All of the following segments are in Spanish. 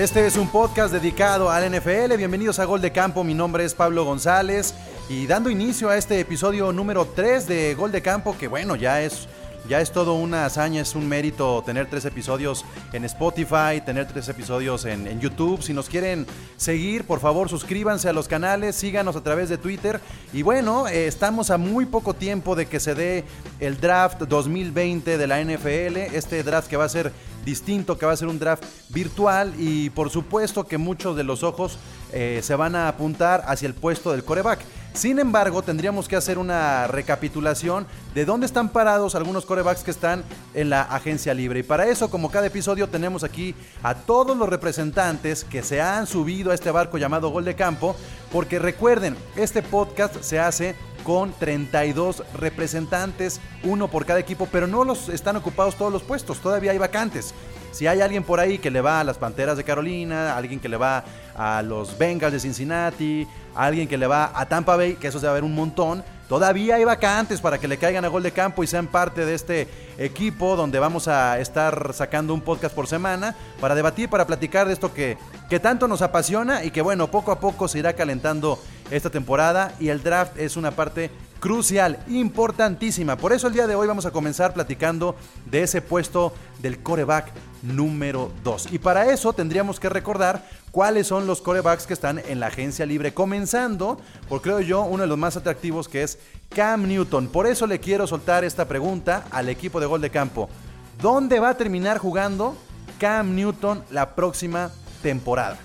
Este es un podcast dedicado al NFL. Bienvenidos a Gol de Campo. Mi nombre es Pablo González. Y dando inicio a este episodio número 3 de Gol de Campo, que bueno, ya es, ya es todo una hazaña, es un mérito tener tres episodios en Spotify, tener tres episodios en, YouTube. Si nos quieren seguir, por favor, suscríbanse a los canales, síganos a través de Twitter. Y bueno, eh, estamos a muy poco tiempo de que se dé el draft 2020 de la NFL. Este draft que va a ser distinto, que va a ser un draft virtual y por supuesto que muchos de los ojos eh, se van a apuntar hacia el puesto del coreback. Sin embargo, tendríamos que hacer una recapitulación de dónde están parados algunos corebacks que están en la agencia libre. Y para eso, como cada episodio, tenemos aquí a todos los representantes que se han subido a este barco llamado Gol de Campo, porque recuerden, este podcast se hace con 32 representantes, uno por cada equipo, pero no los están ocupados todos los puestos, todavía hay vacantes. Si hay alguien por ahí que le va a las Panteras de Carolina, alguien que le va a los Bengals de Cincinnati, alguien que le va a Tampa Bay, que eso se va a ver un montón, todavía hay vacantes para que le caigan a gol de campo y sean parte de este equipo donde vamos a estar sacando un podcast por semana para debatir, para platicar de esto que, que tanto nos apasiona y que bueno, poco a poco se irá calentando esta temporada y el draft es una parte crucial, importantísima. Por eso el día de hoy vamos a comenzar platicando de ese puesto del coreback número 2. Y para eso tendríamos que recordar cuáles son los corebacks que están en la agencia libre, comenzando por creo yo uno de los más atractivos que es Cam Newton. Por eso le quiero soltar esta pregunta al equipo de gol de campo. ¿Dónde va a terminar jugando Cam Newton la próxima temporada?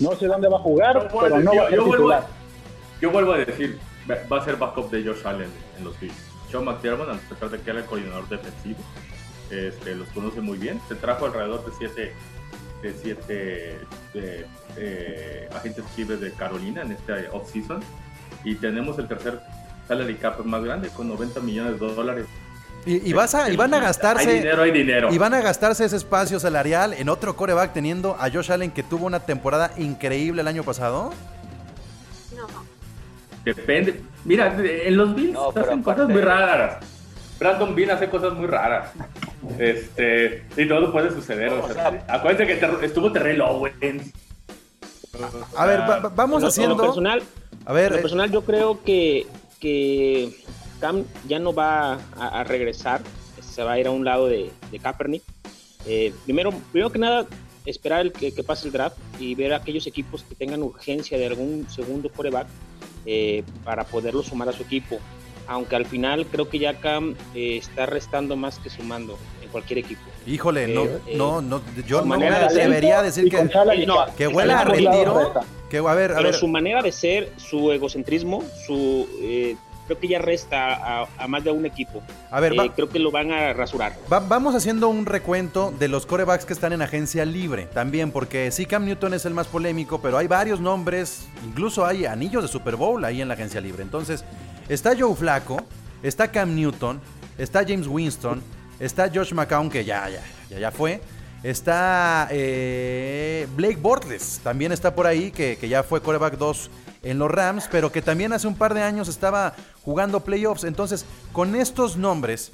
No sé dónde va a jugar, Yo pero vuelvo, no va a ser yo vuelvo, titular. a- yo vuelvo a decir, va va a ser backup de Josh Allen en los Bills. Sean McDermott, a pesar de que era el coordinador defensivo, este, los conoce muy bien. Se trajo alrededor de siete, de siete eh, eh, agentes libres de Carolina en este offseason. Y tenemos el tercer salary cap más grande, con 90 millones de dólares. Y, y vas a, y van a gastarse. Hay dinero, hay dinero. Y van a gastarse ese espacio salarial en otro coreback teniendo a Josh Allen que tuvo una temporada increíble el año pasado. No. Depende. Mira, en los Bills No, hacen cosas muy raras. Brandon Bean hace cosas muy raras. Este, y todo puede suceder. o O sea, sea- acuérdense que ter- estuvo Terrell Owens. A ver, va- va- vamos lo- haciendo. Lo personal, A ver, lo eh, personal yo creo que, que Cam ya no va a, a regresar, se va a ir a un lado de, de Kaepernick. Eh, primero, primero que nada, esperar el que, que pase el draft y ver a aquellos equipos que tengan urgencia de algún segundo coreback eh, para poderlo sumar a su equipo. Aunque al final creo que ya Cam eh, está restando más que sumando en cualquier equipo. híjole, no, eh, no, no, yo no me manera de atrevería a decir que, no, que huela a retiro. Que, a ver, a Pero ver, su manera de ser, su egocentrismo, su eh, creo que ya resta a, a más de un equipo. a ver, Eh, va- creo que lo van a rasurar. va- vamos haciendo un recuento de los corebacks que están en agencia libre también, porque sí, Cam Newton es el más polémico, pero hay varios nombres, incluso hay anillos de Super Bowl ahí en la agencia libre. Entonces, está Joe Flaco, está Cam Newton, está James Winston, está Josh McCown, que ya, ya, ya, ya fue. Está eh, Blake Bortles, también está por ahí, que, que ya fue coreback 2 en los Rams, pero que también hace un par de años estaba jugando playoffs. Entonces, con estos nombres,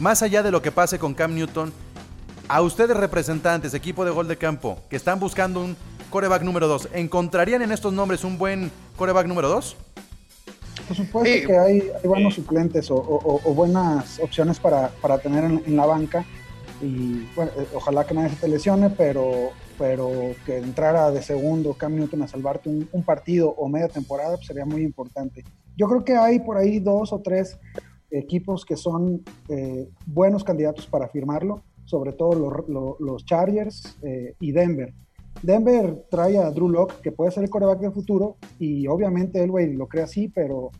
más allá de lo que pase con Cam Newton, a ustedes representantes, equipo de gol de campo, que están buscando un coreback número 2, ¿encontrarían en estos nombres un buen coreback número 2? Por supuesto que hay, hay buenos suplentes o, o- o buenas opciones para, para tener en, en la banca. Y bueno, eh, ojalá que nadie se te lesione, pero, pero que entrara de segundo Cam Newton a salvarte un, un partido o media temporada pues, sería muy importante. Yo creo que hay por ahí dos o tres equipos que son eh, buenos candidatos para firmarlo, sobre todo los, los- los Chargers eh, y Denver. Denver trae a Drew Locke, que puede ser el coreback del futuro, y obviamente Elway lo cree así, pero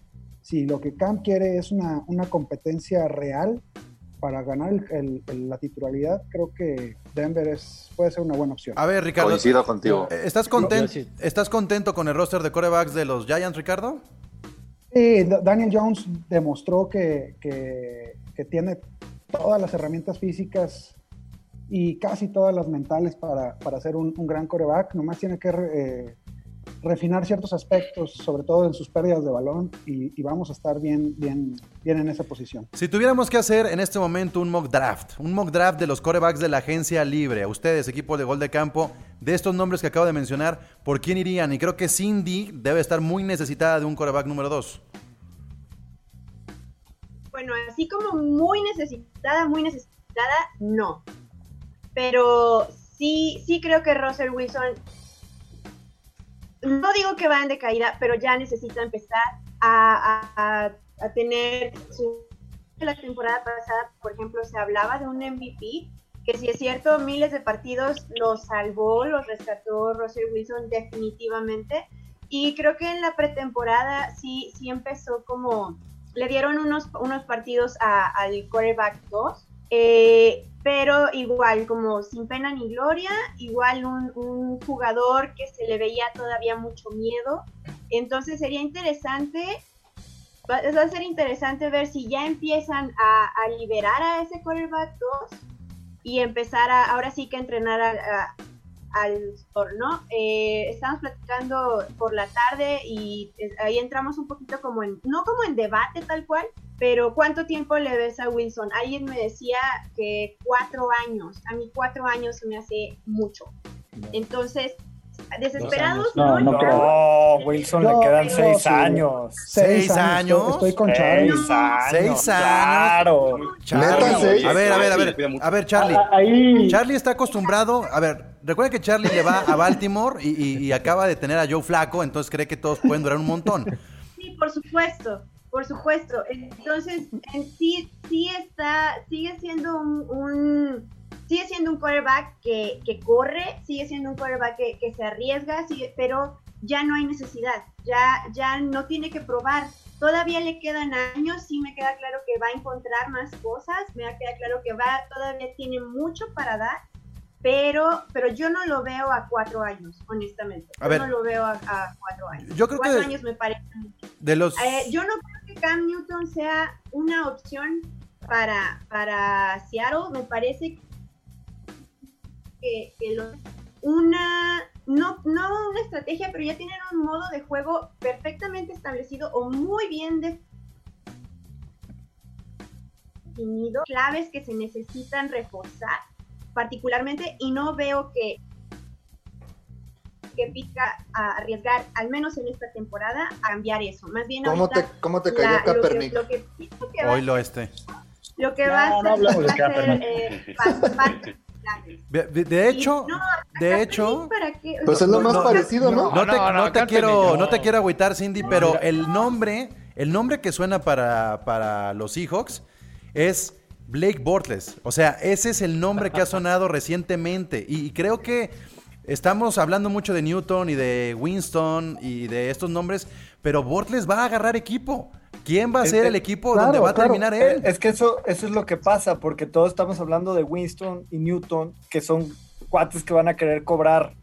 si lo que Cam quiere es una, una competencia real para ganar la titularidad, creo que Denver es, puede ser una buena opción. A ver, Ricardo. Coincido contigo. Eh, ¿Estás, contento, ¿Estás contento con el roster de corebacks de los Giants, Ricardo? Sí, Daniel Jones demostró que, que, que tiene todas las herramientas físicas y casi todas las mentales para, para ser un, gran coreback. Nomás tiene que eh, refinar ciertos aspectos, sobre todo en sus pérdidas de balón, y, vamos a estar bien, bien, bien en esa posición. Si tuviéramos que hacer en este momento un mock draft, un mock draft de los corebacks de la agencia libre, a ustedes, equipo de gol de campo, de estos nombres que acabo de mencionar, ¿por quién irían? Y creo que Cindy debe estar muy necesitada de un coreback número 2. Bueno, así como muy necesitada, muy necesitada, no pero sí, sí creo que Russell Wilson, no digo que va en decaída, pero ya necesita empezar a, tener su... La temporada pasada, por ejemplo, se hablaba de un MVP, que si es cierto, miles de partidos los salvó, los rescató Russell Wilson definitivamente, y creo que en la pretemporada sí, sí empezó como, le dieron unos, unos partidos al quarterback 2, eh, pero igual, como sin pena ni gloria, igual un, jugador que se le veía todavía mucho miedo. Entonces sería interesante, va, a ser interesante ver si ya empiezan a, liberar a ese quarterback 2 y empezar a, ahora sí que entrenar a, al sport, ¿no? Eh, estamos platicando por la tarde y ahí entramos un poquito como en, no como en debate tal cual, pero ¿cuánto tiempo le ves a Wilson? Alguien me decía que cuatro años, a mí cuatro años se me hace mucho. Entonces, desesperados. No, no, no, Wilson le quedan seis años. Seis, años. Estoy, con Charlie. Seis años. Seis años. Charlie. A ver, a ver, a ver. A ver, Charlie. Ah, Charlie está acostumbrado. A ver, recuerda que Charlie le va a Baltimore y, acaba de tener a Joe Flaco, entonces cree que todos pueden durar un montón. Sí, por supuesto. Por supuesto. Entonces, en sí, sí está, sigue siendo un sigue siendo un quarterback que, corre, sigue siendo un quarterback que, que se arriesga, sigue, pero ya no hay necesidad, ya, ya no tiene que probar. Todavía le quedan años, sí me queda claro que va a encontrar más cosas, me queda claro que va, todavía tiene mucho para dar, pero, pero yo no lo veo a cuatro años, honestamente. yo no lo veo a, cuatro años. Yo creo cuatro que años me parece mucho. De los... Eh, yo no creo que Cam Newton sea una opción para, para Seattle. Me parece que, una, no, no una estrategia, pero ya tienen un modo de juego perfectamente establecido o muy bien definido, claves que se necesitan reforzar particularmente y no veo que que pica a arriesgar, al menos en esta temporada, a cambiar eso. Más bien ¿Cómo te, cómo te cayó Kaepernick? Lo que, Hoy lo este. Lo que va a hacer, eh, de, hecho, de hecho, pues es lo más parecido, ¿no? No, te, quiero, no te quiero agüitar, Cindy, pero el nombre, el nombre que suena para, para los Seahawks es Blake Bortles. O sea, ese es el nombre que ha sonado recientemente. Y, creo que estamos hablando mucho de Newton y de Winston y de estos nombres, pero Bortles va a agarrar equipo. ¿Quién va a ser el equipo donde va a terminar él? Es que eso, eso es lo que pasa, porque todos estamos hablando de Winston y Newton, que son cuates que van a querer cobrar,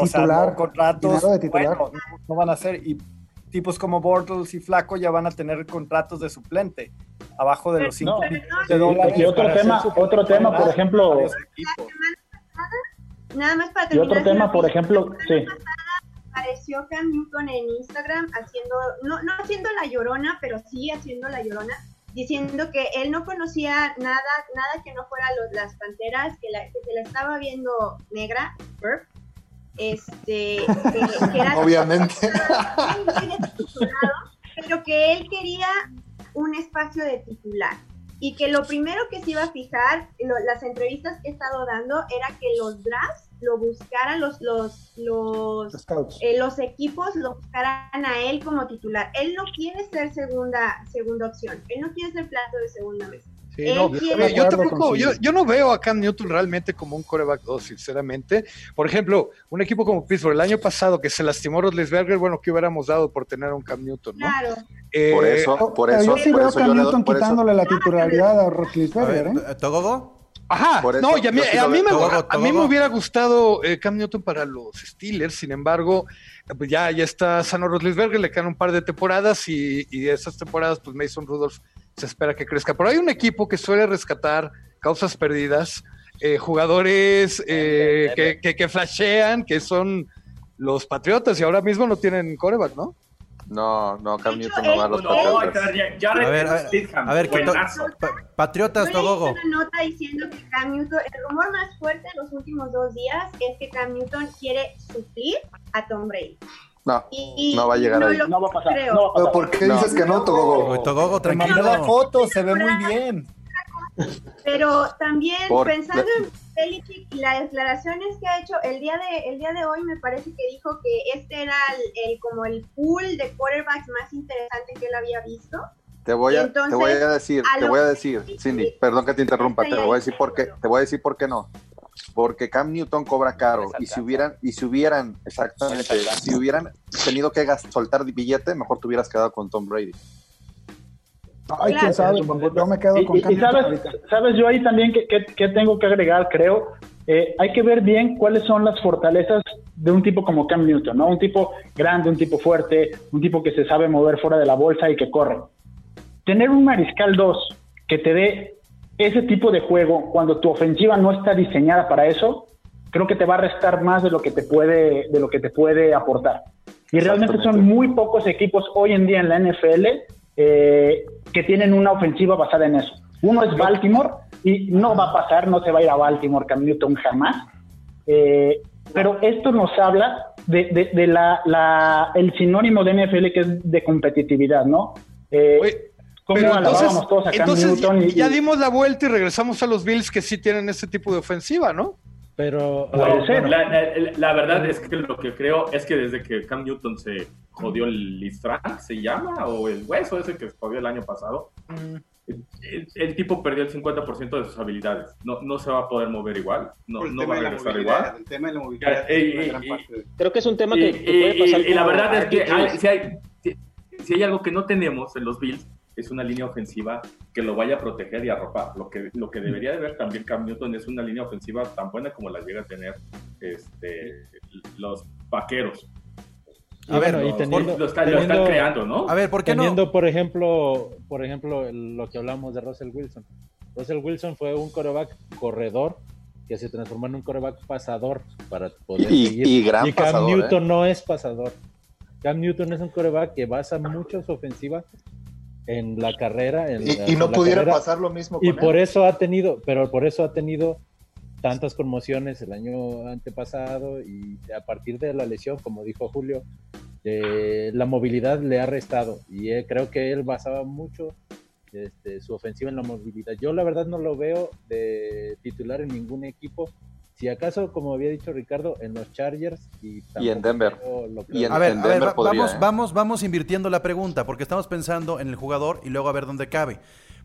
o sea, no, contratos, bueno, no, van a ser, y tipos como Bortles y Flaco ya van a tener contratos de suplente, abajo de los 5 Y otro tema, otro tema, por ejemplo... Nada más para terminar. Y otro tema, por ejemplo, sí apareció Cam Newton en Instagram haciendo, no, no haciendo la llorona, pero sí haciendo la llorona, diciendo que él no conocía nada, nada que no fuera los, las panteras, que, la, que se la estaba viendo negra, este, que, era obviamente, pero que él quería un espacio de titular y que lo primero que se iba a fijar, las entrevistas que he estado dando, era que los drafts lo buscaran los los los, eh, los equipos lo buscaran a él como titular. Él no quiere ser segunda segunda opción. Él no quiere ser plato de segunda mesa. Yo tampoco, yo, yo, no veo a Cam Newton realmente como un coreback 2, sinceramente. Por ejemplo, un equipo como Pittsburgh, el año pasado que se lastimó Rodlisberger, bueno, ¿qué hubiéramos dado por tener a un Cam Newton? ¿no? Claro. Eh, por eso, por eso. Yo sí veo a Cam Newton quitándole la titularidad a Rodlisberger, ¿eh? ¿Togogo? Ajá, no, y a mí, a mí, me, a mí me hubiera gustado eh, Cam Newton para los Steelers, sin embargo, pues ya, ya está sano Rodlisberger, le quedan un par de temporadas y, y esas temporadas, pues Mason Rudolph se espera que crezca. Pero hay un equipo que suele rescatar causas perdidas, eh, jugadores eh, que, que, que, flashean, que son los Patriotas y ahora mismo no tienen coreback, ¿no? No, no, Cam Newton no va a los Patriotas. a ver, a ver, a ver que Patriotas, Togogo. una nota diciendo que Cam Newton, el rumor más fuerte en los últimos dos días es que Cam Newton quiere suplir a Tom Brady. No, no va a llegar no ahí. No va a pasar. No, ¿Pero ¿Por qué dices que no, Togogo? Togogo, tranquilo. la foto, se ve muy bien. Pero también pensando en Belichick y las declaraciones que ha hecho el día de el día de hoy me parece que dijo que este era el, como el pool de quarterbacks más interesante que él había visto. Te voy a, te voy a decir, te voy a decir, Cindy, perdón que te interrumpa, te voy a decir por qué, te voy a decir por qué no. Porque Cam Newton cobra caro y si hubieran y si hubieran exactamente, si hubieran tenido que soltar billete, mejor te hubieras quedado con Tom Brady. Ay, quién sabe, yo me quedo con y, y sabes, sabes, yo ahí también que, que, tengo que agregar, creo, eh, hay que ver bien cuáles son las fortalezas de un tipo como Cam Newton, ¿no? Un tipo grande, un tipo fuerte, un tipo que se sabe mover fuera de la bolsa y que corre. Tener un mariscal 2 que te dé ese tipo de juego cuando tu ofensiva no está diseñada para eso, creo que te va a restar más de lo que te puede, de lo que te puede aportar. Y realmente son muy pocos equipos hoy en día en la NFL eh, que tienen una ofensiva basada en eso. Uno es Baltimore y no va a pasar, no se va a ir a Baltimore Cam Newton jamás. Eh, pero esto nos habla de, de, la, la, el sinónimo de NFL que es de competitividad, ¿no? Eh, como alabábamos todos a Cam Newton. Y, ya dimos la vuelta y regresamos a los Bills que sí tienen ese tipo de ofensiva, ¿no? Pero la, verdad es que lo que creo es que desde que Cam Newton se jodió el Listrack, se llama, o el hueso ese que se jodió el año pasado, mm. el, tipo perdió el 50% de sus habilidades. No, no se va a poder mover igual, no, no va a regresar igual. El tema de la movilidad creo que es un tema que, puede pasar. Y, la verdad es que si, hay, si hay algo que no tenemos en los Bills es una línea ofensiva que lo vaya a proteger y arropar. Lo que, lo que debería de ver también Cam Newton es una línea ofensiva tan buena como la llega a tener este, los vaqueros. A ver, y teniendo, lo, están creando, ¿no? A ver, ¿por qué teniendo, por ejemplo, por ejemplo, lo que hablamos de Russell Wilson. Russell Wilson fue un coreback corredor que se transformó en un coreback pasador para poder y, seguir. Y, gran Cam Newton ¿eh? no es pasador. Cam Newton es un coreback que basa mucho su ofensiva en la carrera. En y, no pudiera pasar lo mismo. y por eso ha tenido, pero por eso ha tenido tantas conmociones el año antepasado y a partir de la lesión, como dijo Julio, eh, la movilidad le ha restado y eh, creo que él basaba mucho este, su ofensiva en la movilidad. Yo la verdad no lo veo de titular en ningún equipo si acaso, como había dicho Ricardo, en los Chargers y, en Denver. y en, a ver, vamos, ¿eh? vamos, vamos invirtiendo la pregunta, porque estamos pensando en el jugador y luego a ver dónde cabe.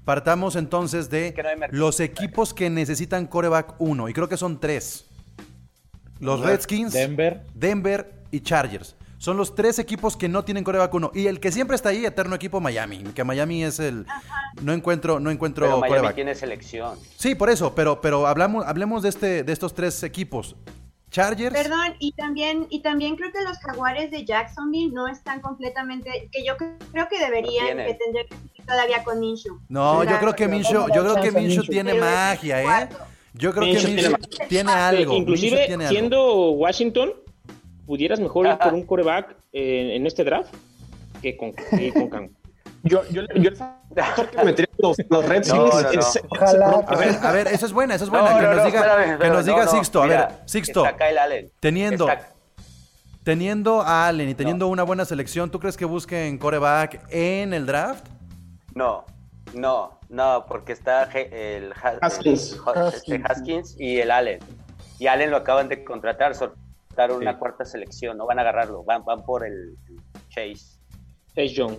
Partamos entonces de los equipos que necesitan coreback 1, y creo que son tres. Los Redskins, Denver, Denver y Chargers. Son los tres equipos que no tienen coreback 1. Y el que siempre está ahí, eterno equipo, Miami. Que Miami es el. No encuentro, no encuentro pero Miami tiene selección. Sí, por eso, pero, pero hablamos, hablemos de este, de estos tres equipos. Chargers. Perdón, y también, y también creo que los jaguares de Jacksonville no están completamente, que yo creo que deberían, que tendría que seguir todavía con Minshew. No, yo creo que Minshew, yo creo que Minshew tiene magia, ¿eh? Yo creo que Minshew tiene algo. Inclusive, siendo Washington, pudieras mejor ir por un coreback en este draft que con, con Cam. Yo, yo, yo el que metería los, los Redskins Ojalá. A ver, a ver, eso es buena, eso es buena. que nos diga, que nos diga Sixto. A ver, Sixto. Teniendo, teniendo a Allen y teniendo una buena selección, ¿tú crees que busquen coreback en el draft? No, no, no, porque está el, Haskins. Este Haskins y el Allen. Y Allen lo acaban de contratar, dar una cuarta selección, no van a agarrarlo, van, van por el Chase. Chase Young.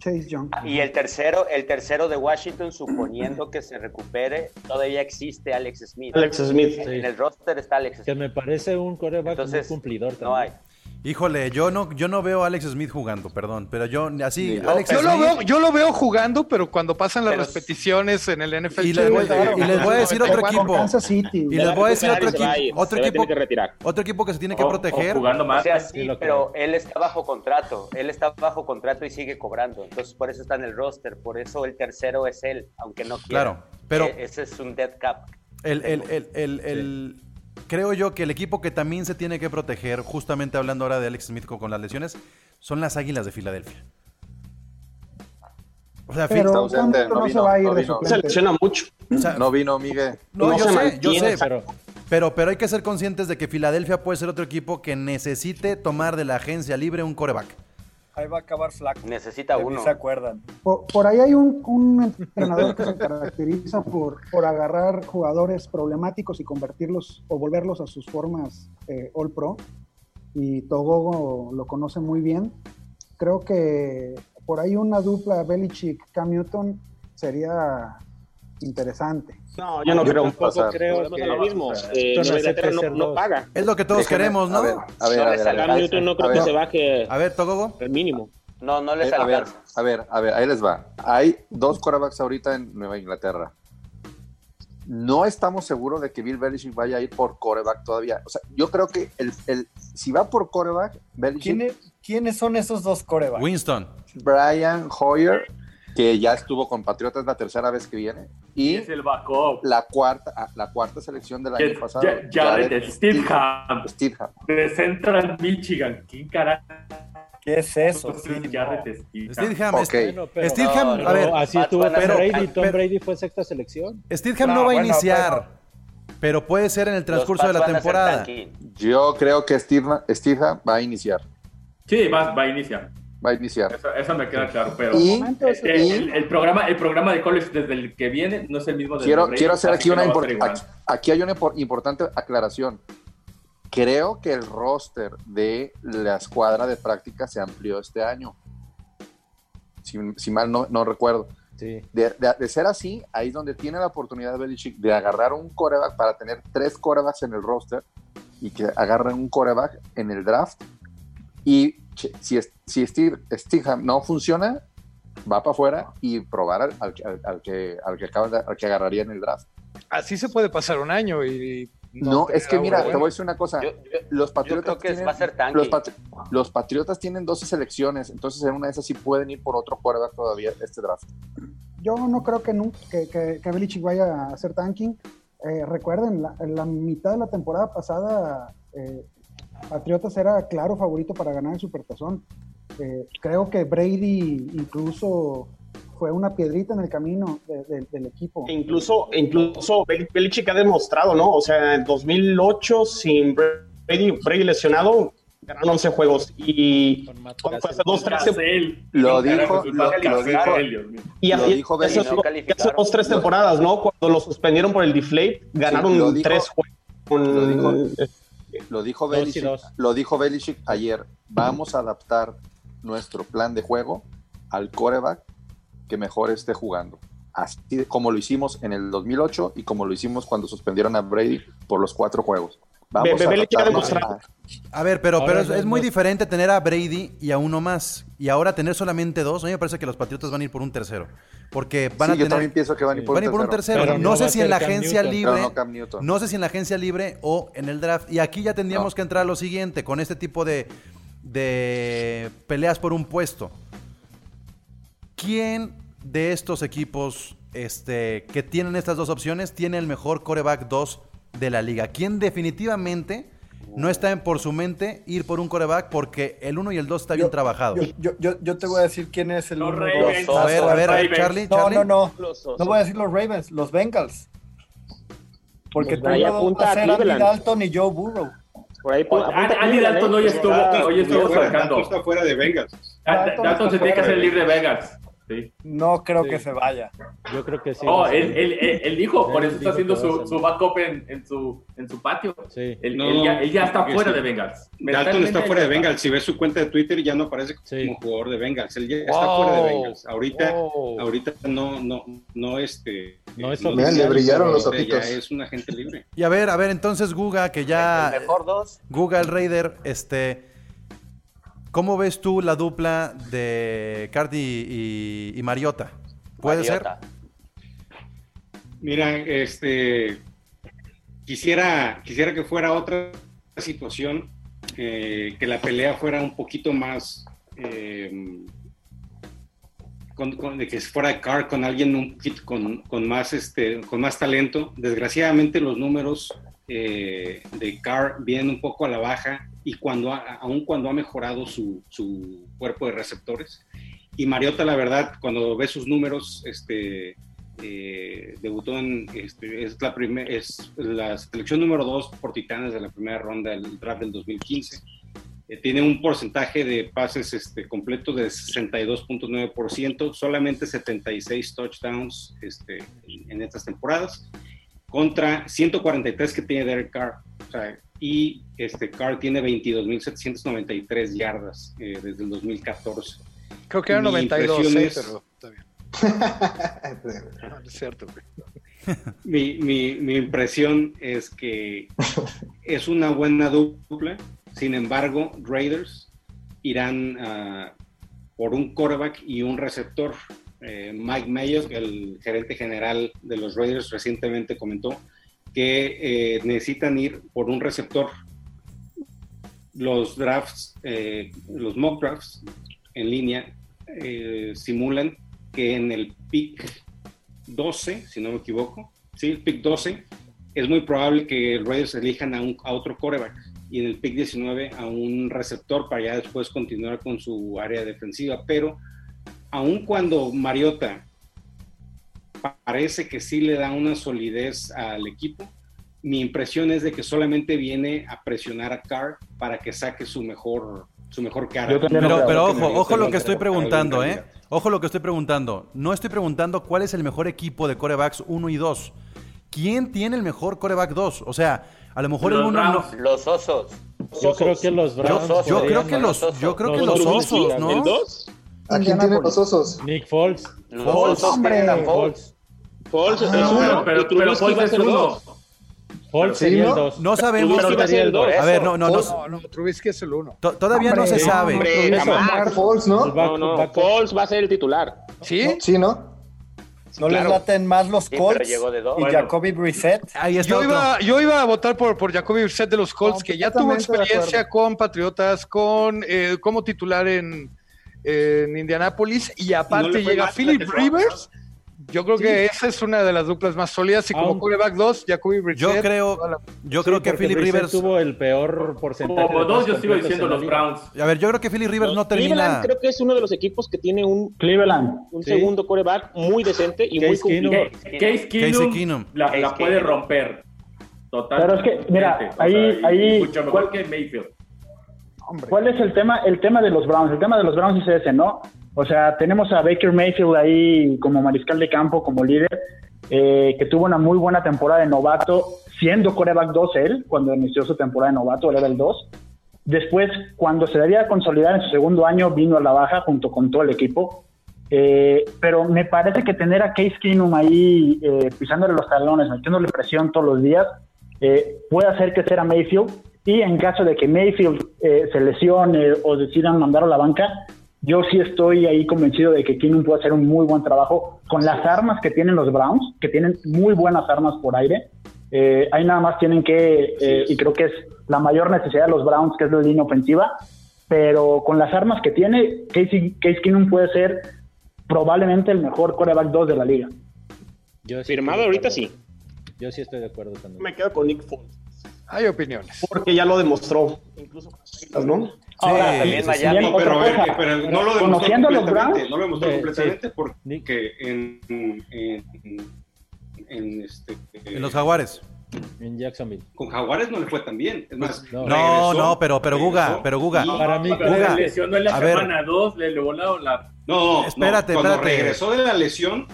Chase Young. Y el tercero, el tercero de Washington, suponiendo que se recupere, todavía existe Alex Smith. Alex Smith. En el roster está Alex Smith. Que me parece un coreback muy cumplidor también. No hay. Híjole, yo no, yo no veo a Alex Smith jugando, perdón, pero yo así, Alex yo, Smith, lo veo, yo lo veo jugando, pero cuando pasan las repeticiones en el NFL. Y les voy, y les voy a decir otro equipo. City. Y les voy a decir otro equipo, otro Se equipo, tiene que retirar. otro equipo que se tiene que O- o proteger. jugando O más. sea, sí, lo pero él está bajo contrato. Él está bajo contrato y sigue cobrando. Entonces, por eso está en el roster. Por eso el tercero es él, aunque no quiera. Claro, pero- Eh, ese es un dead cap. El, el, el, el, el- creo yo que el equipo que también se tiene que proteger, justamente hablando ahora de Alex Smith con, las lesiones, son las Águilas de Filadelfia. O sea, Pero Está ausente, no no se vino, va a ir no de suplente. Selecciona mucho. o sea, No vino Miguel. no, no yo se sé, yo sé, pero- pero, pero hay que ser conscientes de que Filadelfia puede ser otro equipo que necesite tomar de la agencia libre un coreback. Ahí va a acabar flaco. Necesita De uno. se acuerdan. Por, por ahí hay un, un entrenador que se caracteriza por, por agarrar jugadores problemáticos y convertirlos o volverlos a sus formas eh, All Pro. Y Togogo lo conoce muy bien. Creo que por ahí una dupla Belichick-Cam Newton sería interesante. No, yo no Yo creo. pasar. creo que lo mismo. Eh, no no, no paga. Es lo que todos queremos, ¿no? A ver, a ver, No a les ver, a ver. Cam Newton no creo A que ver. se baje A ver, Togogo. el mínimo. No, no les Eh, a ver, alcanza. a ver, a ver, ahí les va. Hay dos quarterbacks ahorita en Nueva Inglaterra. No estamos seguros de que Bill Belichick vaya a ir por quarterback todavía. O sea, yo creo que el, el- si va por quarterback, Belichick, ¿Quiénes, ¿Quiénes son esos dos corebacks? Winston. Brian Hoyer, que ya estuvo con Patriotas la tercera vez que viene, y Es el backup. la cuarta, ah, la cuarta selección del año pasado. Ja- Jared Stidham. Stidham. De Central Michigan. ¿Quién carajo? ¿Qué es eso? Jared Stidham? Stidham, Ok. es- Bueno, pero- Stidham, No, a ver, no, así estuvo Tom Brady. Tom Brady fue sexta selección. Stidham no, No, va a iniciar, pero puede ser en el transcurso de la temporada. Yo creo que Stidham, Stidham va a iniciar. Sí, va, va a iniciar. Va a iniciar. Eso, eso me queda claro, pero Y- eh, eh, el, el programa, el programa de college desde el que viene no es el mismo. del quiero, Brady, quiero hacer aquí una no aquí, aquí hay una impor- importante aclaración. Creo que el roster de la escuadra de práctica se amplió este año. Si, si mal no, no recuerdo. Sí. De, de- de ser así, ahí es donde tiene la oportunidad Belichick de agarrar un coreback para tener tres corebacks en el roster y que agarren un coreback en el draft. Y si, es- si Steve, Stidham no funciona, va para afuera y probar al, al- al- que, al, que acaba de- al que agarraría en el draft. Así se puede pasar un año y. No, es que mira, te voy a decir una cosa. Yo, yo- Los yo Patriotas creo que tienen, va a ser tanking. los, Patri- los Patriotas tienen 12 selecciones, entonces en una de esas sí pueden ir por otro quarterback todavía este draft. Yo no creo que, nunca, que, que, que Belichick vaya a hacer tanking. Eh, recuerden, la, en la mitad de la temporada pasada, eh, Patriotas era claro favorito para ganar el Supertazón. Eh, creo que Brady incluso fue una piedrita en el camino de- de- del equipo. E incluso, incluso Bel- Belichick ha demostrado, ¿no? O sea, en 2008, sin Brady, Brady lesionado, ganaron 11 juegos. Y ¿cuándo fue? hace dos, tres. Lo ¿Quién dijo- lo- lo dijo-. Y Lo y- dijo hace, Belichick. hace dos, tres temporadas, ¿no? Cuando lo suspendieron por el deflate, ganaron lo dijo- tres juegos. con- lo dijo- Belichick, lo dijo Belichick ayer. Vamos a adaptar nuestro plan de juego al coreback que mejor esté jugando. Así de- como lo hicimos en el 2008 y como lo hicimos cuando suspendieron a Brady por los cuatro juegos. Vamos Be- a demostrado- ver, pero, es, muy diferente tener a Brady y a uno más. Y ahora tener solamente dos. A mí me parece que los Patriotas van a ir por un tercero. Porque van Sí, a yo también pienso que van a ir por, van un tercero. No, no sé si en la Cam agencia Newton. libre. No sé si en la agencia libre o en el draft. Y aquí ya tendríamos No. que entrar a lo siguiente, con este tipo de, de peleas por un puesto. ¿Quién de estos equipos este, que tienen estas dos opciones tiene el mejor coreback 2 de la liga? ¿Quién definitivamente no está en por su mente ir por un coreback porque el 1 y el 2 está bien Yo- trabajado? Yo, yo, yo, yo te voy a decir quién es el Los uno, Ravens. dos, A ver, a ver, Ravens. Charlie, No, Charlie. no, no. Osos. No voy a decir los Ravens, los Bengals. Porque tú no apunta vas a ser Andy. Dalton y Joe Burrow. Por ahí Andy Dalton ¿eh? hoy estuvo, hoy estuvo sacando. está fuera de Bengals. Dalton se tiene que hacer libre de No creo que se vaya. Yo creo que sí. Oh, él, él, dijo, por eso está haciendo su, su backup en, en, su, en su patio. Sí. Él, ya, ya, está fuera de Bengals. Dalton está fuera de Bengals. Si ves su cuenta de Twitter, ya no aparece como jugador de Bengals. Él ya está fuera de Bengals. Ahorita, ahorita no, no, no, este. No es le brillaron los ojitos. Es un agente libre. Y a ver, a ver, entonces Guga, que ya. El mejor dos. Guga, el Raider, este ¿Cómo ves tú la dupla de Cardi y, Mariota? ¿Puede ser? Mira, este quisiera, quisiera que fuera otra situación, eh, que la pelea fuera un poquito más eh, de que fuera Carr con alguien un con, con, más este con más talento. Desgraciadamente los números eh, de Carr vienen un poco a la baja y cuando aún cuando ha mejorado su, su, cuerpo de receptores. Y Mariota, la verdad, cuando ve sus números, este, eh, debutó en, este, es, la primer, es la selección número 2 por Titanes de la primera ronda del draft del 2015. Eh, tiene un porcentaje de pases este, completo de 62.9%, solamente 76 touchdowns este, en estas temporadas, contra 143 que tiene Derek Carr. O sea, y este Carr tiene 22.793 yardas eh, desde el 2014. Creo que era 92, ¿eh? pero está bien. es cierto. Mi, mi, mi, impresión es que es una buena dupla, sin embargo, Raiders irán uh, por un quarterback y un receptor. Eh, Mike Mayo, el gerente general de los Raiders, recientemente comentó que eh, necesitan ir por un receptor. Los drafts, eh, los mock drafts en línea eh, simulan que en el pick 12, si no me equivoco, sí, el pick 12, es muy probable que Raiders elijan a, un, a otro coreback y en el pick 19 a un receptor para ya después continuar con su área defensiva. Pero aun cuando Mariota parece que sí le da una solidez al equipo. Mi impresión es de que solamente viene a presionar a Carr para que saque su mejor su mejor cara. Pero, pero ojo, ojo lo que estoy preguntando, ¿eh? Ojo lo que estoy preguntando. No estoy preguntando cuál es el mejor equipo de corebacks 1 y 2. ¿Quién tiene el mejor coreback 2? O sea, a lo mejor el uno no... Los osos. Yo creo que los Browns. Yo, creo que los, yo creo que los osos, ¿no? ¿El 2? ¿A quién tiene los osos? Nick Foles. Foles, hombre. Foles. Foles es uno, pero, pero Foles es uno. Foles sería el 2. No sabemos. sería el 2. A ver, no, no, no. No, Trubisky es el 1. Todavía no se sabe. Hombre, Foles, ¿no? No, no, Foles va a ser el titular. ¿Sí? Sí, ¿no? ¿No les laten más los Colts y Jacoby Brissett? Ahí está yo, iba, yo iba a votar por, por Jacoby Brissett de los Colts, que ya tuvo experiencia con Patriotas, con eh, como titular en, en Indianápolis, y aparte llega Philip Rivers. Yo creo que esa es una de las duplas más sólidas y como quarterback 2, Jacoby Brissett. Yo creo, yo creo que Philip Rivers tuvo el peor porcentaje. Como dos, yo sigo diciendo los Browns. A ver, yo creo que Philip Rivers no termina. Cleveland creo que es uno de los equipos que tiene un Cleveland un segundo quarterback muy decente y muy cumplido. Case Keenum, La, la puede romper. Totalmente. Pero es que, mira, ahí, ahí mucho mejor que Mayfield. ¿Cuál es el tema? El tema de los Browns. El tema de los Browns es ese, ¿no? O sea, tenemos a Baker Mayfield ahí como mariscal de campo, como líder, eh, que tuvo una muy buena temporada de novato, siendo coreback 2 él, cuando inició su temporada de novato, él era el 2. Después, cuando se debía consolidar en su segundo año, vino a la baja junto con todo el equipo. Eh, pero me parece que tener a Case Keenum ahí eh, pisándole los talones, metiéndole presión todos los días, puede hacer que sea Mayfield. Y en caso de que Mayfield se lesione o decidan mandarlo a la banca, yo sí estoy ahí convencido de que Keenum puede hacer un muy buen trabajo con las armas que tienen los Browns, que tienen muy buenas armas por aire. Eh, ahí nada más tienen que, eh, y creo que es la mayor necesidad de los Browns, que es la línea ofensiva, pero con las armas que tiene, Case, Case Keenum puede ser probablemente el mejor coreback 2 de la liga. Yo Firmado ahorita sí. Yo sí estoy de acuerdo también. Me quedo con Nick Foles. Hay opiniones. Porque ya lo demostró, incluso ¿no? Ahora, también Miami. pero, pero, no lo demostró Conociendo los Browns. No lo demostró completamente porque en, en, en, este, en los Jaguares. En Jacksonville. Con Jaguares no le fue tan bien. Es más, no, no, no, pero, pero Guga, pero Guga. para mí, Guga, le lesionó en la semana 2, le, le volaron la. No, espérate, no, cuando regresó de la lesión,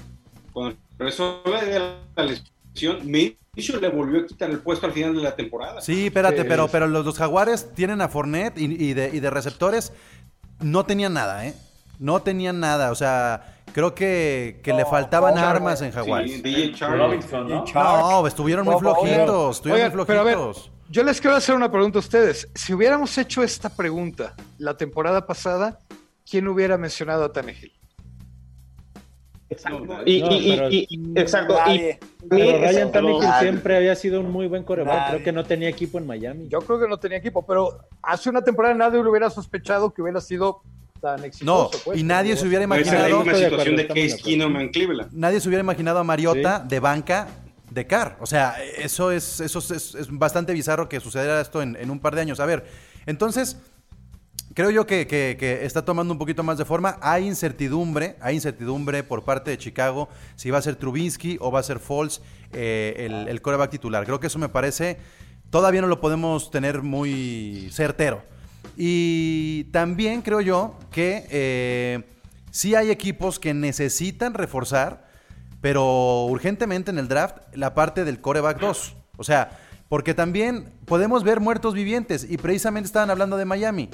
cuando regresó de la lesión, Minshew le volvió a quitar el puesto al final de la temporada. Sí, espérate, pero, pero los, los Jaguares tienen a Fournette y, y, de, y de receptores no tenían nada, ¿eh? No tenían nada, o sea, creo que, que le faltaban armas en Jaguares. Sí, DJ Robinson, ¿no? No, estuvieron muy flojitos, estuvieron muy flojitos. yo les quiero hacer una pregunta a ustedes. Si hubiéramos hecho esta pregunta la temporada pasada, ¿quién hubiera mencionado a Tannehill? Exacto. y, y, y, exacto. pero Ryan Tannehill siempre había sido un muy buen coreback. Creo que no tenía equipo en Miami. Yo creo que no tenía equipo, pero hace una temporada nadie lo hubiera sospechado que hubiera sido tan exitoso. No, pues, y nadie se hubiera imaginado. La situación de Case Keenum en Cleveland. Nadie se hubiera imaginado a Mariota de banca de Carr. O sea, eso es, eso es, es bastante bizarro que sucediera esto en, en, un par de años. A ver, entonces, creo yo que, que, está tomando un poquito más de forma. Hay incertidumbre, hay incertidumbre por parte de Chicago si va a ser Trubinsky o va a ser Falls eh, el, el coreback titular. Creo que eso me parece, todavía no lo podemos tener muy certero. Y también creo yo que eh, sí hay equipos que necesitan reforzar, pero urgentemente en el draft, la parte del coreback 2. O sea, porque también podemos ver muertos vivientes y precisamente estaban hablando de Miami.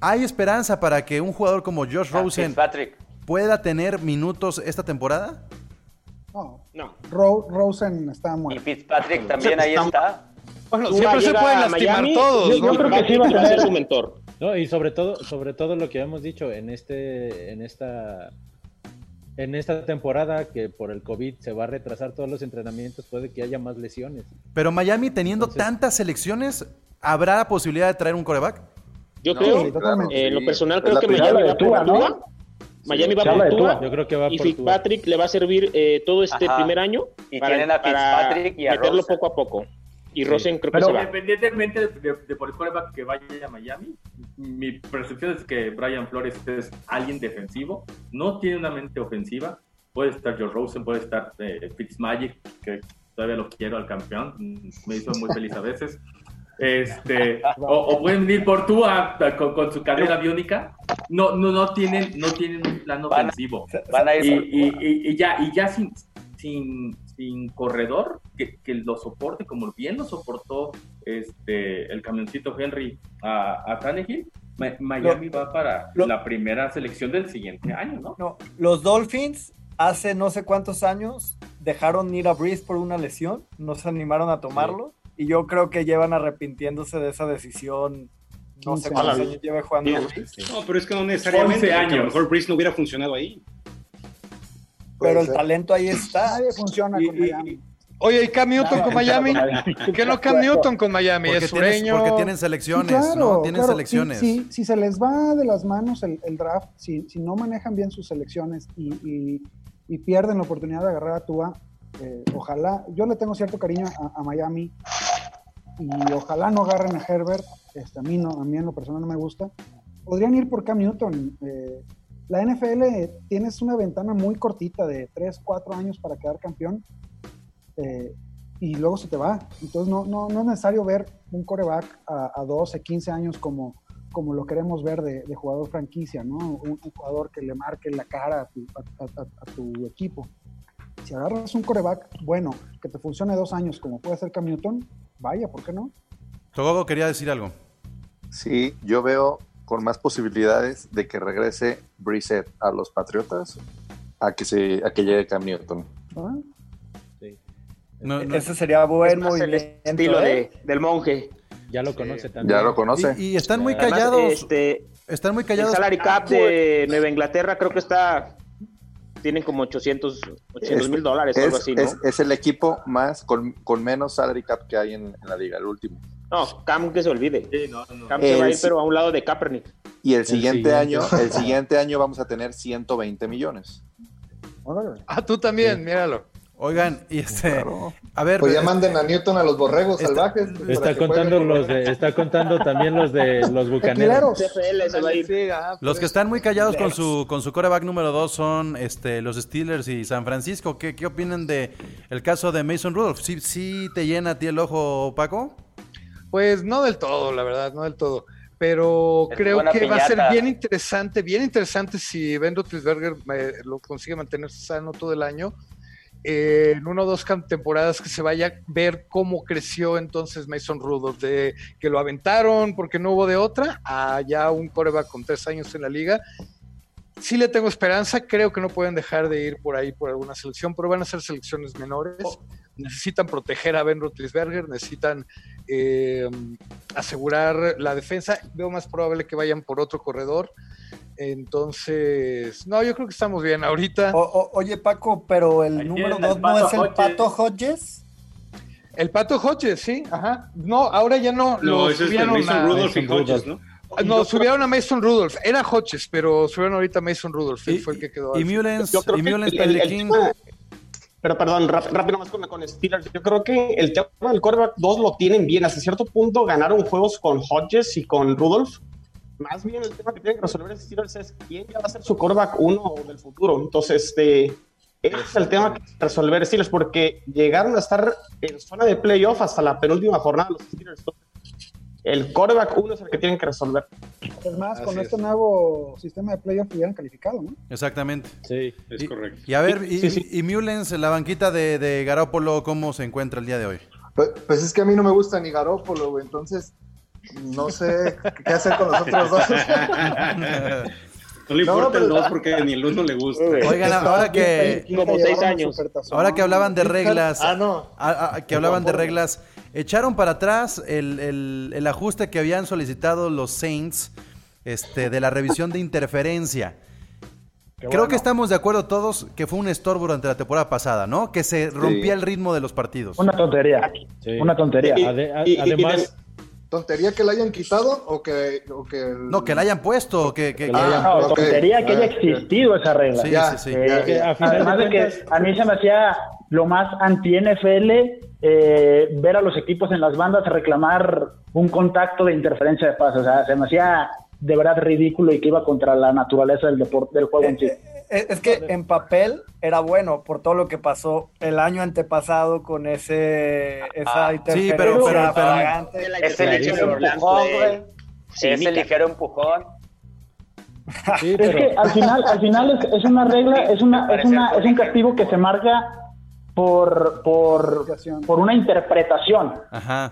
¿Hay esperanza para que un jugador como Josh Rosen pueda tener minutos esta temporada? No. no. Rosen está muerto. Y Fitzpatrick también ahí está. Bueno, siempre se pueden lastimar todos. Yo, creo que sí va a tener su mentor. No, y sobre todo, sobre todo lo que hemos dicho en este, en esta, en esta temporada que por el COVID se va a retrasar todos los entrenamientos, puede que haya más lesiones. Pero Miami teniendo tantas selecciones, ¿habrá posibilidad de traer un coreback? Yo creo, eh, en lo personal creo que Miami va por Tua. Miami va por Tua. Yo creo que va y Fitzpatrick le va a servir eh, todo este primer año y para, tienen a Fitzpatrick y a meterlo poco a poco. Y Rosen creo que se va. Independientemente de, de, por el coreback que vaya a Miami, mi percepción es que Brian Flores es alguien defensivo, no tiene una mente ofensiva. Puede estar Joe Rosen, puede estar eh, Fitzmagic, que todavía lo quiero al campeón, me hizo muy feliz a veces. Este, o, pueden ir por tú con, su carrera biónica. No, no, no tienen, no tienen un plano ofensivo. Van a ir y, y, y, ya, y ya sin, sin, sin corredor que, que, lo soporte, como bien lo soportó este, el camioncito Henry a, a Tannehill, Miami va para la primera selección del siguiente año, ¿no? No, los Dolphins hace no sé cuántos años dejaron ir a Breeze por una lesión, no se animaron a tomarlo y yo creo que llevan arrepintiéndose de esa decisión. No sé cuántos años lleva jugando. No, pero es que no necesariamente. Años. A lo mejor Breeze no hubiera funcionado ahí pero el talento ahí está. Nadie funciona con Miami. Oye, ¿y Cam Newton con Miami? ¿Qué no Cam Newton con Miami? Porque es sureño. porque tienen selecciones, ¿no? Tienen selecciones. Si, si, se les va de las manos el, el draft, si, si, no manejan bien sus selecciones y, y, y, pierden la oportunidad de agarrar a Tua, eh, ojalá, yo le tengo cierto cariño a, a, Miami y ojalá no agarren a Herbert, este, a, mí no, a mí en lo personal no me gusta. Podrían ir por Cam Newton. Eh, la NFL tienes una ventana muy cortita de 3, 4 años para quedar campeón eh, y luego se te va. Entonces no, no, no es necesario ver un coreback a, a 12, 15 años como, como lo queremos ver de, de jugador franquicia, ¿no? Un, un, jugador que le marque la cara a tu, a, a tu, equipo. Si agarras un coreback bueno, que te funcione dos años, como puede ser Cam Newton, vaya, ¿por qué no? Togogo quería decir algo. Sí, yo veo con más posibilidades de que regrese Brissett a los Patriotas a que se a que llegue Cam Newton. ¿Ah? Sí. No, no, Ese sería buen movimiento. El estilo ¿eh? de, del monje. Ya lo conoce sí. también. Ya lo conoce. Y, y están muy Además, callados. Este, están muy callados. El salary cap de Nueva Inglaterra creo que está tienen como 800 mil dólares o algo así, ¿no? Es, es, el equipo más con, con, menos salary cap que hay en, en la liga, el último. No, Cam que se olvide. Sí, no, no. Cam el, se va a ir, pero a un lado de Kaepernick. Y el siguiente, el siguiente, año, el siguiente año vamos a tener 120 millones. Ah, tú también, sí. míralo. Oigan, y este, a ver. Pues ya manden a Newton a los borregos salvajes. Está contando los de, está contando también los de los bucaneros. Los que están muy callados con su, con su coreback número dos son este, los Steelers y San Francisco. ¿Qué, qué opinan de el caso de Mason Rudolph? ¿Sí, ¿Sí te llena a ti el ojo, Paco? Pues no del todo, la verdad, no del todo pero creo que va a ser bien interesante, bien interesante si Ben Roethlisberger lo consigue mantener sano todo el año. Eh, en una o dos temporadas que se vaya a ver cómo creció entonces Mason Rudolph, de que lo aventaron porque no hubo de otra, a ya un coreback con tres años en la liga. Sí le tengo esperanza, creo que no pueden dejar de ir por ahí por alguna selección, pero van a ser selecciones menores. Oh. Necesitan proteger a Ben Roethlisberger, necesitan eh, asegurar la defensa. Veo más probable que vayan por otro corredor. Entonces, no, yo creo que estamos bien ahorita. oye, Paco, pero el número dos no es el Pato Hodges. El Pato Hodges, sí, ajá. No, ahora ya no. No, lo subieron es Mason Rudolph y Hodges, ¿no? No, subieron a Mason Rudolph. Era Hodges, pero subieron ahorita a Mason Rudolph. Y, fue el que quedó. Y Mullens, y Mullens pero perdón, rápido más con, con Steelers. Yo creo que el tema del quarterback 2 lo tienen bien. Hasta cierto punto ganaron juegos con Hodges y con Rudolph. Más bien el tema que tienen que resolver Steelers es quién ya va a ser su quarterback 1 del futuro. Entonces, este, ese es el tema que resolver Steelers porque llegaron a estar en zona de playoff hasta la penúltima jornada los Steelers el coreback uno es el que tienen que resolver. Es más, con este nuevo sistema de playoff hubieran calificado, ¿no? Exactamente. Sí, es correcto. Y a ver, y, Mullens, la banquita de, de Garópolo, ¿cómo se encuentra el día de hoy? Pues, pues es que a mí no me gusta ni Garópolo, entonces no sé qué hacer con los otros dos. No le importa el 2 porque ni el 1 le gusta. Oigan, ahora que. Como 6 años. Ahora que hablaban de reglas. Ah, no. que hablaban de reglas. Echaron para atrás el, ajuste que habían solicitado los Saints este, de la revisión de interferencia. Creo que estamos de acuerdo todos que fue un estorbo durante la temporada pasada, ¿no? Que se rompía el ritmo de los partidos. Una tontería. Una tontería. además, ¿Tontería que la hayan quitado o que, No, que la hayan puesto. Que, que, ah, no, tontería que haya existido esa regla. Sí, sí, sí. Eh, además de, que a mí se me hacía lo más anti-NFL eh, ver a los equipos en las bandas reclamar un contacto de interferencia de pasos. O sea, se me hacía de verdad ridículo y que iba contra la naturaleza del deporte del juego en sí. Es que en papel era bueno por todo lo que pasó el año antepasado con ese esa ah, sí, pero, pero, pero ese ligero empujón, ese ligero empujón. Es que al final, al final es, es una regla, es una, es una, es un castigo que se marca por, por, por una interpretación.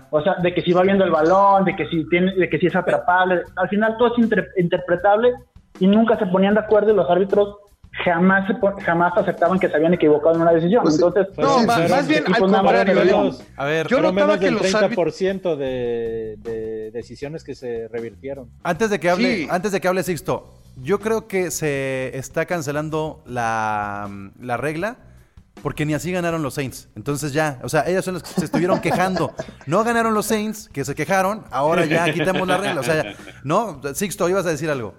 O sea, de que si va viendo el balón, de que si tiene, de que si es atrapable. Al final todo es interpretable y nunca se ponían de acuerdo y los árbitros jamás jamás aceptaban que se habían equivocado en una decisión. Pues Entonces, no, más, bien al contrario. A ver, yo notaba que los 30% de, de decisiones que se revirtieron. Antes de que hable, antes de que hable Sixto, yo creo que se está cancelando la, la regla porque ni así ganaron los Saints. Entonces ya, o sea, ellos son los que se estuvieron quejando. No ganaron los Saints, que se quejaron, ahora ya quitamos la regla. O sea, no, Sixto, ibas a decir algo.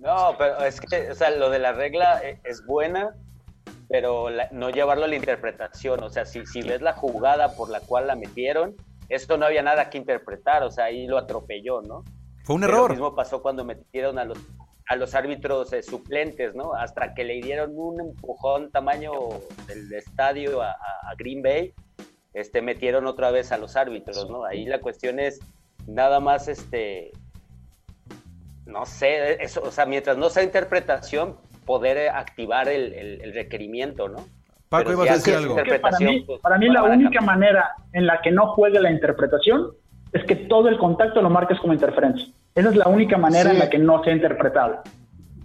No, pero es que, o sea, lo de la regla e, es buena, pero no llevarlo a la interpretación. O sea, si, si ves la jugada por la cual la metieron, esto no había nada que interpretar, o sea, ahí lo atropelló, ¿no? Fue un error. Lo mismo pasó cuando metieron a los a los árbitros eh, suplentes, ¿no? Hasta que le dieron un empujón tamaño del estadio a, Green Bay, este, metieron otra vez a los árbitros, ¿no? Ahí la cuestión es nada más, este, no sé, eso, o sea, mientras no sea interpretación, poder activar el, requerimiento, ¿no? Paco, ibas a decir algo. Para mí, pues, para mí la única manera en la que no juegue la interpretación es que todo el contacto lo marques como interferencia. Esa es la única manera en la que no sea interpretable.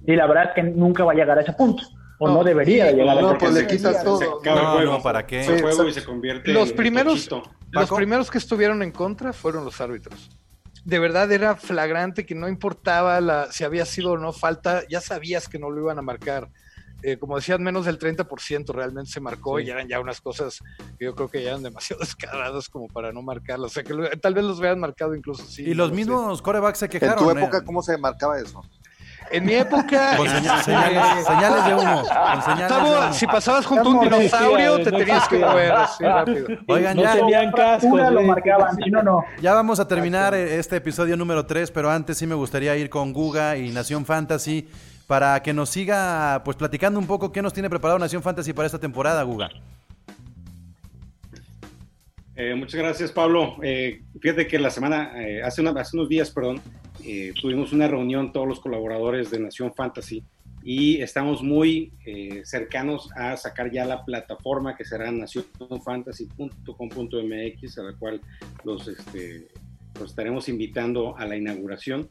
Y la verdad es que nunca va a llegar a ese punto. O no, debería llegar a ese pues punto. le quitas todo. no, no, ¿para qué? juego y se convierte los primeros, Los primeros que estuvieron en contra fueron los árbitros. De verdad era flagrante que no importaba la, si había sido o no falta, ya sabías que no lo iban a marcar. Eh, como decían, menos del 30% realmente se marcó y eran ya unas cosas que yo creo que ya eran demasiado descaradas como para no marcarlas. O sea, que tal vez los hubieran marcado incluso sí. Y los mismos corebacks se quejaron. ¿En tu época cómo se marcaba eso? En mi época. Con señales, de humo. Si pasabas junto a un dinosaurio, te tenías que mover así rápido. Oigan, ya. Tenían cascos, lo marcaban, si no, no. Ya vamos a terminar este episodio número 3, pero antes sí me gustaría ir con Guga y Nación Fantasy para que nos siga pues platicando un poco qué nos tiene preparado Nación Fantasy para esta temporada, Guga. Eh, muchas gracias, Pablo. Eh, fíjate que la semana, eh, hace, hace, unos días, perdón, tuvimos una reunión todos los colaboradores de Nación Fantasy y estamos muy cercanos a sacar ya la plataforma que será nacionfantasy.com.mx, a la cual los, este, los estaremos invitando a la inauguración.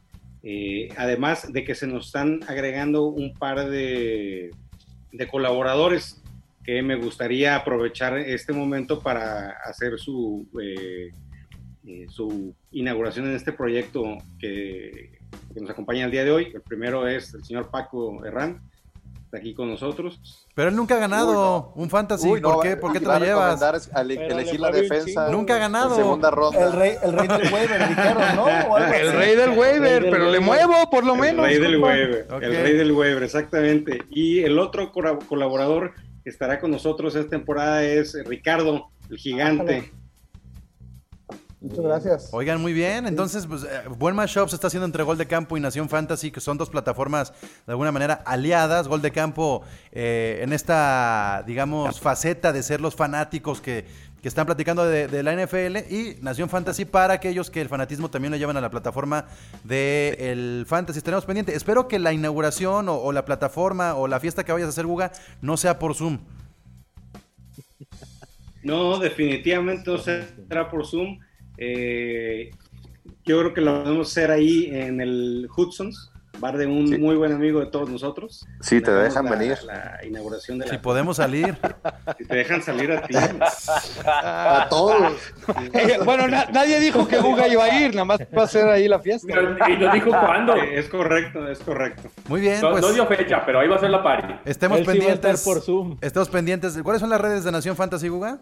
además de que se nos están agregando un par de colaboradores que me gustaría aprovechar este momento para hacer su, eh, eh, su inauguración en este proyecto que, nos acompaña el día de hoy. El primero es el señor Paco Herrán, está aquí con nosotros. Pero él nunca ha ganado un fantasy. ¿Por qué, ¿Por qué te lo llevas? elegir la defensa. Nunca ha ganado. Segunda ronda. El rey, el rey del waiver, dijeron, ¿no? El rey del waiver, pero le muevo por lo menos. El rey del waiver. El rey del waiver, exactamente. Y el otro colaborador que estará con nosotros esta temporada es Ricardo, el gigante. Muchas gracias. Oigan, muy bien. Entonces, pues, eh, buen matchup se está haciendo entre Gol de Campo y Nación Fantasy, que son dos plataformas de alguna manera aliadas. Gol de Campo eh, en esta, digamos, faceta de ser los fanáticos que, que están platicando de, la NFL y Nación Fantasy para aquellos que el fanatismo también lo llevan a la plataforma del el Fantasy. Estaremos pendientes. Espero que la inauguración o, la plataforma o la fiesta que vayas a hacer, Guga, no sea por Zoom. No, definitivamente no será por Zoom. Eh, yo creo que lo podemos hacer ahí en el Hudson's, bar de un muy buen amigo de todos nosotros. Sí, te dejan venir. La inauguración de Si podemos salir. Si te dejan salir a ti. a todos. Bueno, nadie dijo que Guga iba a ir, nada más va a ser ahí la fiesta. y no dijo cuándo. es correcto, es correcto. Muy bien. No, pues, no dio fecha, pero ahí va a ser la party. Estemos pendientes. por Zoom. Estemos pendientes. ¿Cuáles son las redes de Nación Fantasy, Guga?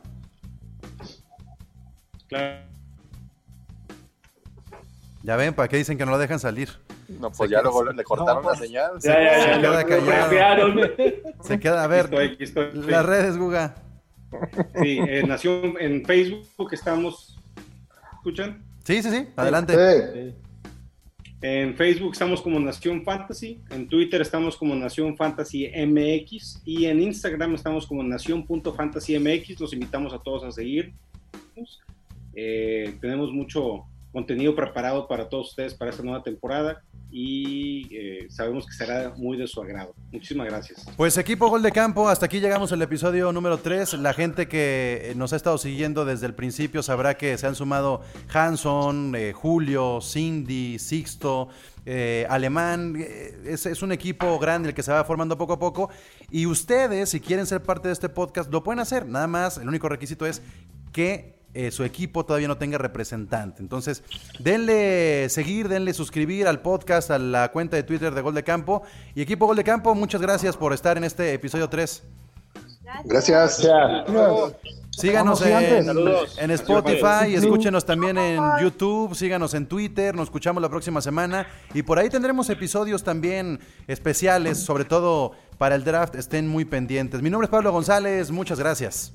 Claro. Ya ven, ¿para qué dicen que no lo dejan salir? No, pues ya luego le cortaron la señal. Se, queda callado. Se queda, a ver, las redes, Guga. Sí, en Nación, en Facebook estamos, ¿escuchan? Sí, sí, sí, adelante. En Facebook estamos como Nación Fantasy, en Twitter estamos como Nación Fantasy MX y en Instagram estamos como Nación.fantasymx. Los invitamos a todos a seguir. Eh, tenemos mucho contenido preparado para todos ustedes para esta nueva temporada y eh, sabemos que será muy de su agrado. Muchísimas gracias. Pues equipo Gol de Campo, hasta aquí llegamos al episodio número 3. La gente que nos ha estado siguiendo desde el principio sabrá que se han sumado Hanson, eh, Julio, Cindy, Sixto. Eh, alemán, es, es, un equipo grande el que se va formando poco a poco y ustedes si quieren ser parte de este podcast lo pueden hacer, nada más, el único requisito es que eh, su equipo todavía no tenga representante. Entonces, denle seguir, denle suscribir al podcast, a la cuenta de Twitter de Gol de Campo. Y equipo Gol de Campo, muchas gracias por estar en este episodio 3. Gracias. Síganos en, Spotify, escúchenos también en YouTube, síganos en Twitter, nos escuchamos la próxima semana y por ahí tendremos episodios también especiales, sobre todo para el draft, estén muy pendientes. Mi nombre es Pablo González, muchas gracias.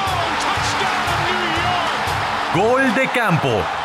Gol de campo